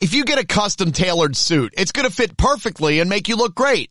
If you get a custom tailored suit, it's going to fit perfectly and make you look great.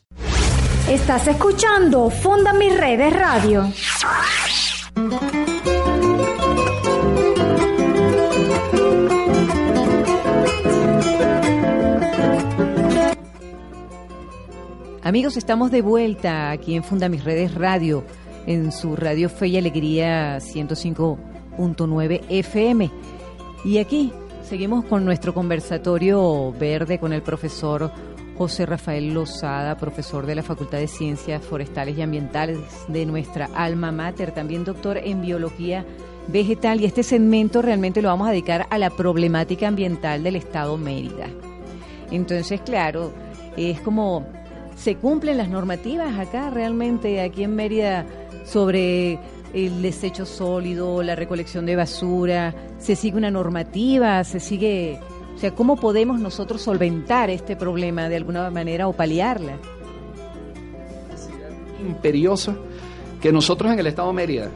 Estás escuchando Funda Mis Redes Radio. Amigos, estamos de vuelta aquí en Funda Mis Redes Radio, en su Radio Fe y Alegría 105.9 FM. Y aquí seguimos con nuestro conversatorio verde con el profesor José Rafael Lozada, profesor de la Facultad de Ciencias Forestales y Ambientales de nuestra alma mater, también doctor en biología vegetal. Y este segmento realmente lo vamos a dedicar a la problemática ambiental del Estado Mérida. Entonces, claro, es como se cumplen las normativas acá realmente, aquí en Mérida, sobre el desecho sólido, la recolección de basura, se sigue una normativa, se sigue, o sea, ¿cómo podemos nosotros solventar este problema de alguna manera o paliarla? Imperiosa que nosotros en el estado Mérida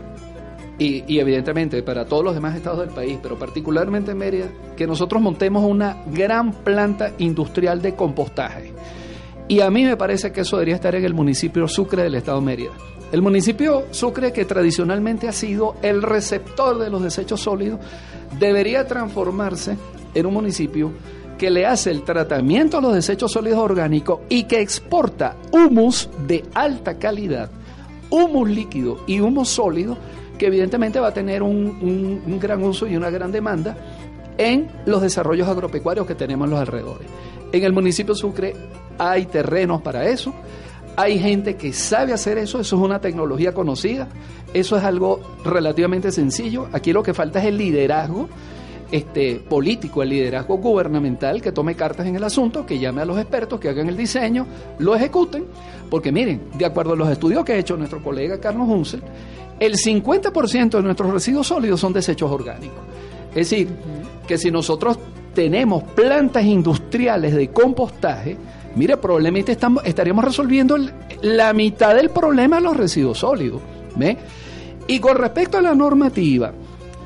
y, evidentemente para todos los demás estados del país, pero particularmente en Mérida, que nosotros montemos una gran planta industrial de compostaje. Y a mí me parece que eso debería estar en el municipio Sucre del estado Mérida. El municipio Sucre, que tradicionalmente ha sido el receptor de los desechos sólidos, debería transformarse en un municipio que le hace el tratamiento a los desechos sólidos orgánicos y que exporta humus de alta calidad, humus líquido y humus sólido, que evidentemente va a tener un, un, un gran uso y una gran demanda en los desarrollos agropecuarios que tenemos en los alrededores. En el municipio Sucre hay terrenos para eso, hay gente que sabe hacer eso, eso es una tecnología conocida, eso es algo relativamente sencillo. Aquí lo que falta es el liderazgo este, político, el liderazgo gubernamental que tome cartas en el asunto, que llame a los expertos, que hagan el diseño, lo ejecuten, porque miren, de acuerdo a los estudios que ha hecho nuestro colega Carlos Hunsel, el 50% de nuestros residuos sólidos son desechos orgánicos. Es decir, que si nosotros tenemos plantas industriales de compostaje, mire, probablemente estamos, estaríamos resolviendo la mitad del problema de los residuos sólidos. ¿ve? Y con respecto a la normativa,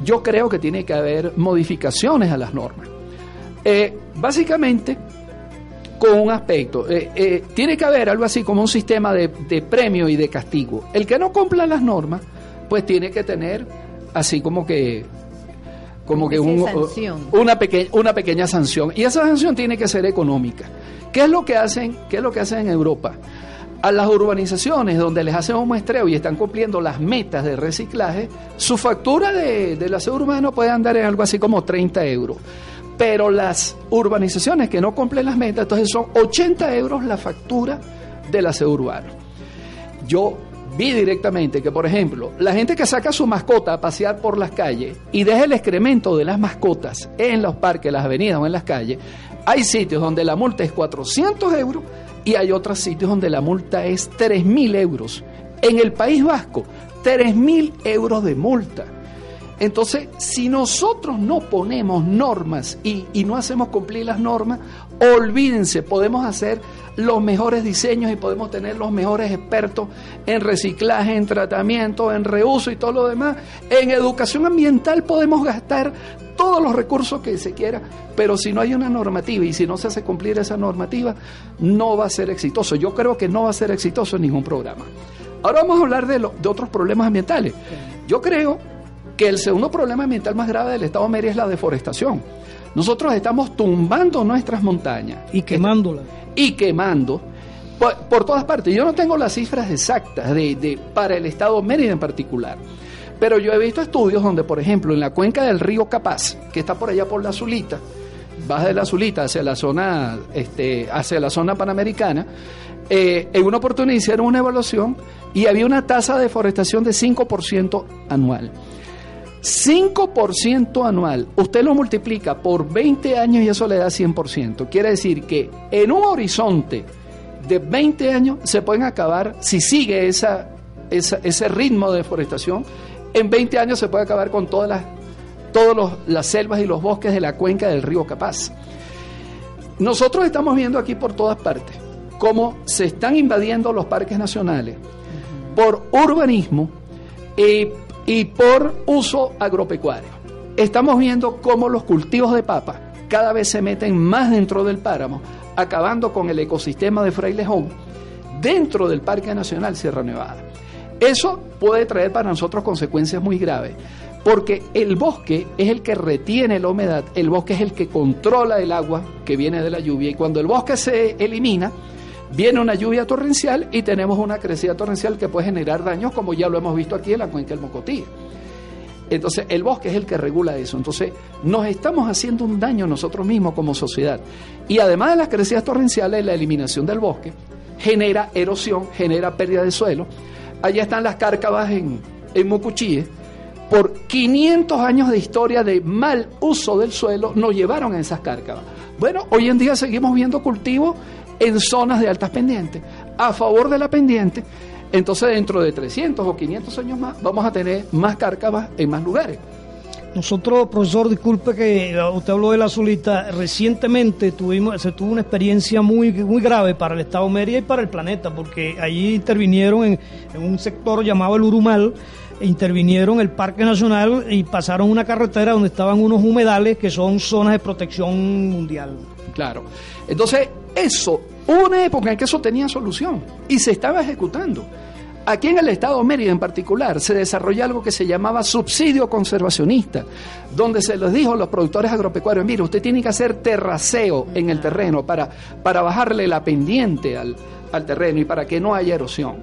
yo creo que tiene que haber modificaciones a las normas. Eh, básicamente, con un aspecto, eh, eh, tiene que haber algo así como un sistema de, de, premio y de castigo. El que no cumpla las normas, pues tiene que tener así como que como que un, una, pequeña, una pequeña sanción. Y esa sanción tiene que ser económica. ¿Qué es lo que hacen, qué es lo que hacen en Europa? A las urbanizaciones donde les hacen un muestreo y están cumpliendo las metas de reciclaje, su factura de, del aseo urbano puede andar en algo así como 30 euros. Pero las urbanizaciones que no cumplen las metas, entonces son 80 euros la factura del aseo urbano. Yo vi directamente que, por ejemplo, la gente que saca su mascota a pasear por las calles y deja el excremento de las mascotas en los parques, las avenidas o en las calles, hay sitios donde la multa es 400 euros y hay otros sitios donde la multa es 3.000 euros. En el País Vasco, 3.000 euros de multa. Entonces, si nosotros no ponemos normas y, y, no hacemos cumplir las normas, olvídense, podemos hacer los mejores diseños y podemos tener los mejores expertos en reciclaje, en tratamiento, en reuso y todo lo demás. En educación ambiental podemos gastar todos los recursos que se quiera, pero si no hay una normativa y si no se hace cumplir esa normativa, no va a ser exitoso. Yo creo que no va a ser exitoso en ningún programa. Ahora vamos a hablar de, lo, de otros problemas ambientales. Yo creo que el segundo problema ambiental más grave del Estado de Mérida es la deforestación. Nosotros estamos tumbando nuestras montañas. Y quemándolas. Y quemando por, por, todas partes. Yo no tengo las cifras exactas de, de, para el Estado Mérida en particular. Pero yo he visto estudios donde, por ejemplo, en la cuenca del río Capaz, que está por allá por la Zulita, baja de la Zulita hacia la zona, este, hacia la zona panamericana, eh, en una oportunidad hicieron una evaluación y había una tasa de deforestación de 5% anual. 5% anual, usted lo multiplica por 20 años y eso le da 100%. Quiere decir que en un horizonte de 20 años se pueden acabar, si sigue esa, ese ritmo de deforestación, en 20 años se puede acabar con todas las, todas las selvas y los bosques de la cuenca del río Capaz. Nosotros estamos viendo aquí por todas partes cómo se están invadiendo los parques nacionales por urbanismo y, y por uso agropecuario. Estamos viendo cómo los cultivos de papa cada vez se meten más dentro del páramo, acabando con el ecosistema de Frailejón dentro del Parque Nacional Sierra Nevada. Eso puede traer para nosotros consecuencias muy graves, porque el bosque es el que retiene la humedad, el bosque es el que controla el agua que viene de la lluvia, y cuando el bosque se elimina, viene una lluvia torrencial y tenemos una crecida torrencial que puede generar daños, como ya lo hemos visto aquí en la cuenca del Mocotí. Entonces, el bosque es el que regula eso. Entonces, nos estamos haciendo un daño nosotros mismos como sociedad. Y además de las crecidas torrenciales, la eliminación del bosque genera erosión, genera pérdida de suelo. Allá están las cárcavas en, en. Por 500 años de historia de mal uso del suelo nos llevaron a esas cárcavas. Bueno, hoy en día seguimos viendo cultivos en zonas de altas pendientes, a favor de la pendiente entonces dentro de 300 o 500 años más vamos a tener más cárcavas en más lugares. Nosotros, profesor, disculpe que usted habló de la azulita, recientemente tuvimos, se tuvo una experiencia muy, muy grave para el Estado Mérida y para el planeta, porque allí intervinieron en, un sector llamado el Urumal, intervinieron el Parque Nacional y pasaron una carretera donde estaban unos humedales que son zonas de protección mundial. Claro. Entonces, eso Hubo una época en que eso tenía solución y se estaba ejecutando. Aquí en el estado de Mérida en particular se desarrolló algo que se llamaba subsidio conservacionista, donde se les dijo a los productores agropecuarios, mire, usted tiene que hacer terraceo en el terreno para, para bajarle la pendiente al, al terreno y para que no haya erosión.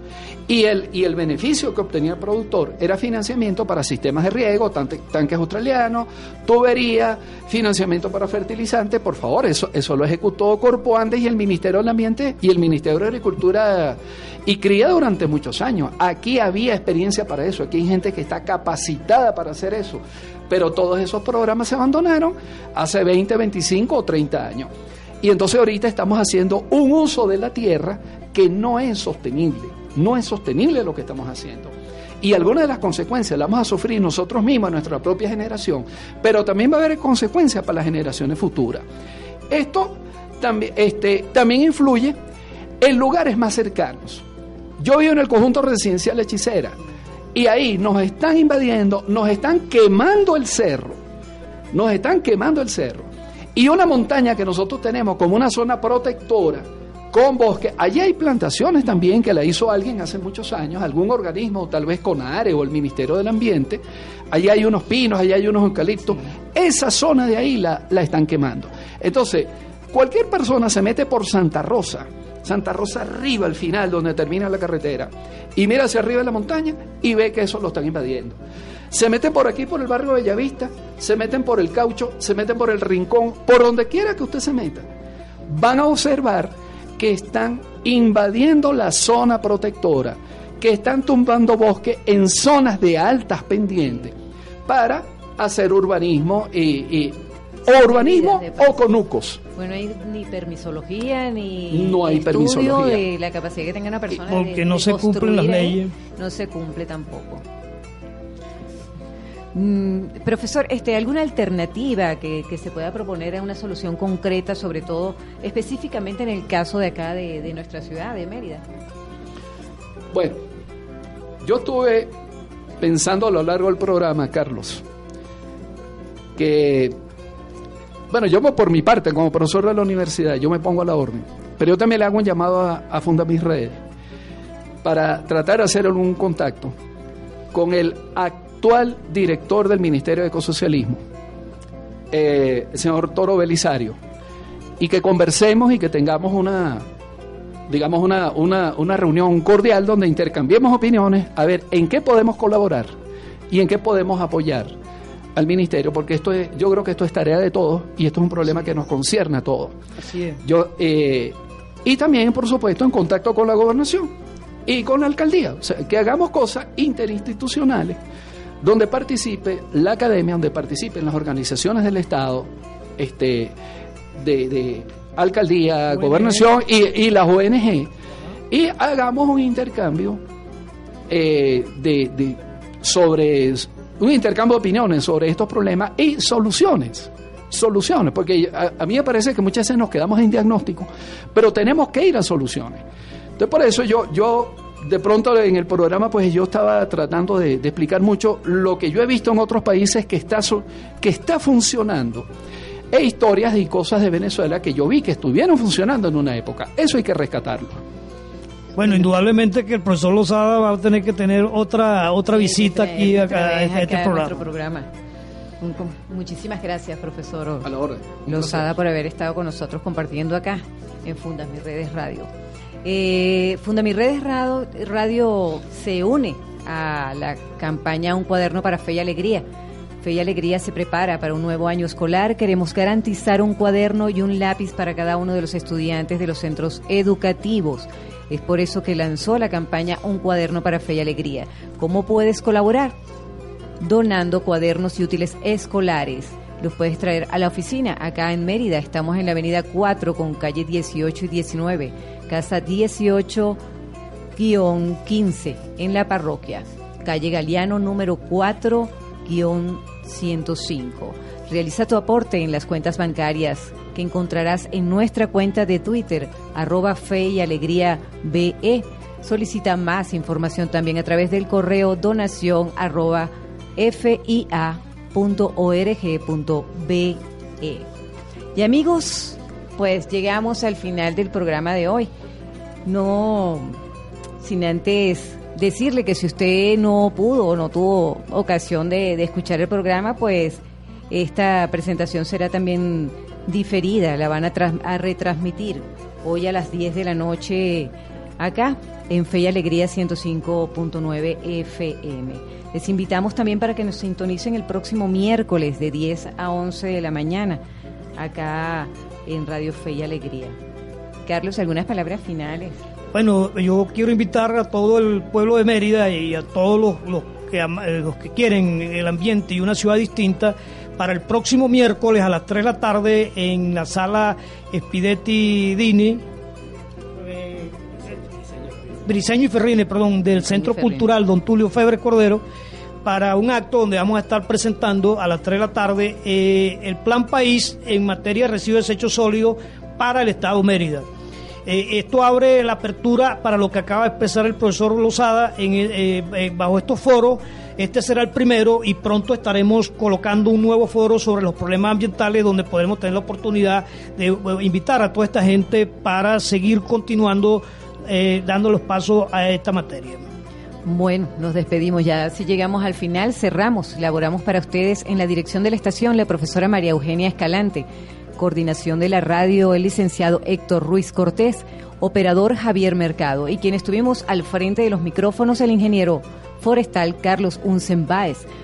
Y el, y el beneficio que obtenía el productor era financiamiento para sistemas de riego, tanques australianos, tubería, financiamiento para fertilizantes. Por favor, eso, eso lo ejecutó Corpo Andes y el Ministerio del Ambiente y el Ministerio de Agricultura y Cría durante muchos años. Aquí había experiencia para eso, aquí hay gente que está capacitada para hacer eso. Pero todos esos programas se abandonaron hace 20, 25 o 30 años. Y entonces ahorita estamos haciendo un uso de la tierra que no es sostenible. No es sostenible lo que estamos haciendo. Y algunas de las consecuencias las vamos a sufrir nosotros mismos, nuestra propia generación, pero también va a haber consecuencias para las generaciones futuras. Esto también, este, también influye en lugares más cercanos. Yo vivo en el conjunto residencial Hechicera y ahí nos están invadiendo, nos están quemando el cerro, nos están quemando el cerro. Y una montaña que nosotros tenemos como una zona protectora, con bosque. Allí hay plantaciones también que la hizo alguien hace muchos años, algún organismo, tal vez CONARE o el Ministerio del Ambiente. Allí hay unos pinos, allí hay unos eucaliptos. Esa zona de ahí la, la están quemando. Entonces, cualquier persona se mete por Santa Rosa, Santa Rosa arriba al final, donde termina la carretera, y mira hacia arriba de la montaña y ve que eso lo están invadiendo. Se meten por aquí, por el barrio de Bellavista, se meten por el caucho, se meten por el rincón, por donde quiera que usted se meta. Van a observar que están invadiendo la zona protectora, que están tumbando bosque en zonas de altas pendientes para hacer urbanismo y, urbanismo o conucos. Bueno, no hay ni permisología ni no hay estudio de la capacidad que tenga una persona porque no se cumplen las leyes. No se cumple tampoco. Mm, profesor, este, ¿alguna alternativa que, se pueda proponer a una solución concreta, sobre todo específicamente en el caso de acá de, nuestra ciudad, de Mérida? Bueno, yo estuve pensando a lo largo del programa, Carlos, que, bueno, yo por mi parte, como profesor de la universidad, yo me pongo a la orden, pero yo también le hago un llamado a, a Funda para tratar de hacer algún contacto con el acto actual director del Ministerio de Ecosocialismo, eh, el señor Toro Belisario, y que conversemos y que tengamos una, digamos, una, una, una reunión cordial donde intercambiemos opiniones, a ver en qué podemos colaborar y en qué podemos apoyar al ministerio, porque esto es, yo creo que esto es tarea de todos y esto es un problema que nos concierne a todos. Así es. Yo, eh, y también, por supuesto, en contacto con la gobernación y con la alcaldía, o sea, que hagamos cosas interinstitucionales donde participe la academia, donde participen las organizaciones del Estado, este, de, alcaldía, gobernación y, las ONG, y hagamos un intercambio eh, de, sobre un intercambio de opiniones sobre estos problemas y soluciones. Soluciones, porque a, a mí me parece que muchas veces nos quedamos en diagnóstico, pero tenemos que ir a soluciones. Entonces, por eso yo, yo de pronto en el programa pues yo estaba tratando de, explicar mucho lo que yo he visto en otros países que está, que está funcionando e historias y cosas de Venezuela que yo vi que estuvieron funcionando en una época. Eso hay que rescatarlo. Bueno, indudablemente que el profesor Lozada va a tener que tener otra otra visita aquí a, este programa. programa. Muchísimas gracias, profesor Lozada, por haber estado con nosotros compartiendo acá en Fundas Mis Redes Radio. Eh, Fundamiredes Radio, Radio se une a la campaña Un cuaderno para Fe y Alegría. Fe y Alegría se prepara para un nuevo año escolar. Queremos garantizar un cuaderno y un lápiz para cada uno de los estudiantes de los centros educativos. Es por eso que lanzó la campaña Un cuaderno para Fe y Alegría. ¿Cómo puedes colaborar? Donando cuadernos y útiles escolares. Los puedes traer a la oficina acá en Mérida. Estamos en la avenida 4 con calle 18 y 19 casa 18-15 en la parroquia, calle Galeano número 4-105. Realiza tu aporte en las cuentas bancarias que encontrarás en nuestra cuenta de Twitter, arroba fe y alegría BE. Solicita más información también a través del correo donación arroba fia.org.be. Y amigos, pues llegamos al final del programa de hoy. No, sin antes decirle que si usted no pudo o no tuvo ocasión de, escuchar el programa, pues esta presentación será también diferida, la van a, a, retransmitir hoy a las 10 de la noche acá en Fe y Alegría 105.9 FM. Les invitamos también para que nos sintonicen el próximo miércoles de 10 a 11 de la mañana acá en Radio Fe y Alegría. Carlos, algunas palabras finales. Bueno, yo quiero invitar a todo el pueblo de Mérida y a todos los, que, eh, los que quieren el ambiente y una ciudad distinta para el próximo miércoles a las 3 de la tarde en la sala Spidetti Dini, eh, Briseño y Ferrine, perdón, del Centro Cultural Don Tulio Febre Cordero para un acto donde vamos a estar presentando a las 3 de la tarde eh, el Plan País en materia de residuos de desechos sólidos para el Estado Mérida. Eh, esto abre la apertura para lo que acaba de expresar el profesor Lozada eh, bajo estos foros. Este será el primero y pronto estaremos colocando un nuevo foro sobre los problemas ambientales donde podremos tener la oportunidad de invitar a toda esta gente para seguir continuando dando los pasos a esta materia. Bueno, nos despedimos ya. Si llegamos al final, cerramos. Laboramos para ustedes en la dirección de la estación la profesora María Eugenia Escalante, coordinación de la radio el licenciado Héctor Ruiz Cortés, operador Javier Mercado y quien estuvimos al frente de los micrófonos el ingeniero forestal Carlos Unsen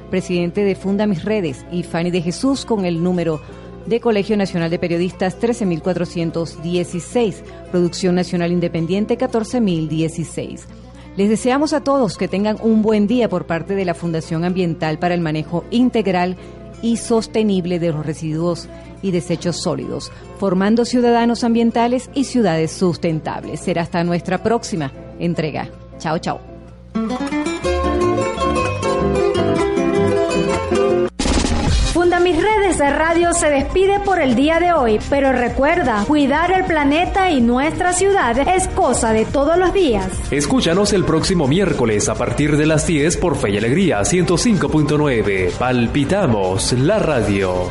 presidente de Funda Mis Redes y Fanny de Jesús con el número de Colegio Nacional de Periodistas 13416, Producción Nacional Independiente 14016. Les deseamos a todos que tengan un buen día por parte de la Fundación Ambiental para el Manejo Integral y Sostenible de los Residuos y Desechos Sólidos, formando ciudadanos ambientales y ciudades sustentables. Será hasta nuestra próxima entrega. Chao, chao. Funda Mis Redes de Radio se despide por el día de hoy, pero recuerda, cuidar el planeta y nuestra ciudad es cosa de todos los días. Escúchanos el próximo miércoles a partir de las 10 por Fe y Alegría 105.9. Palpitamos la radio.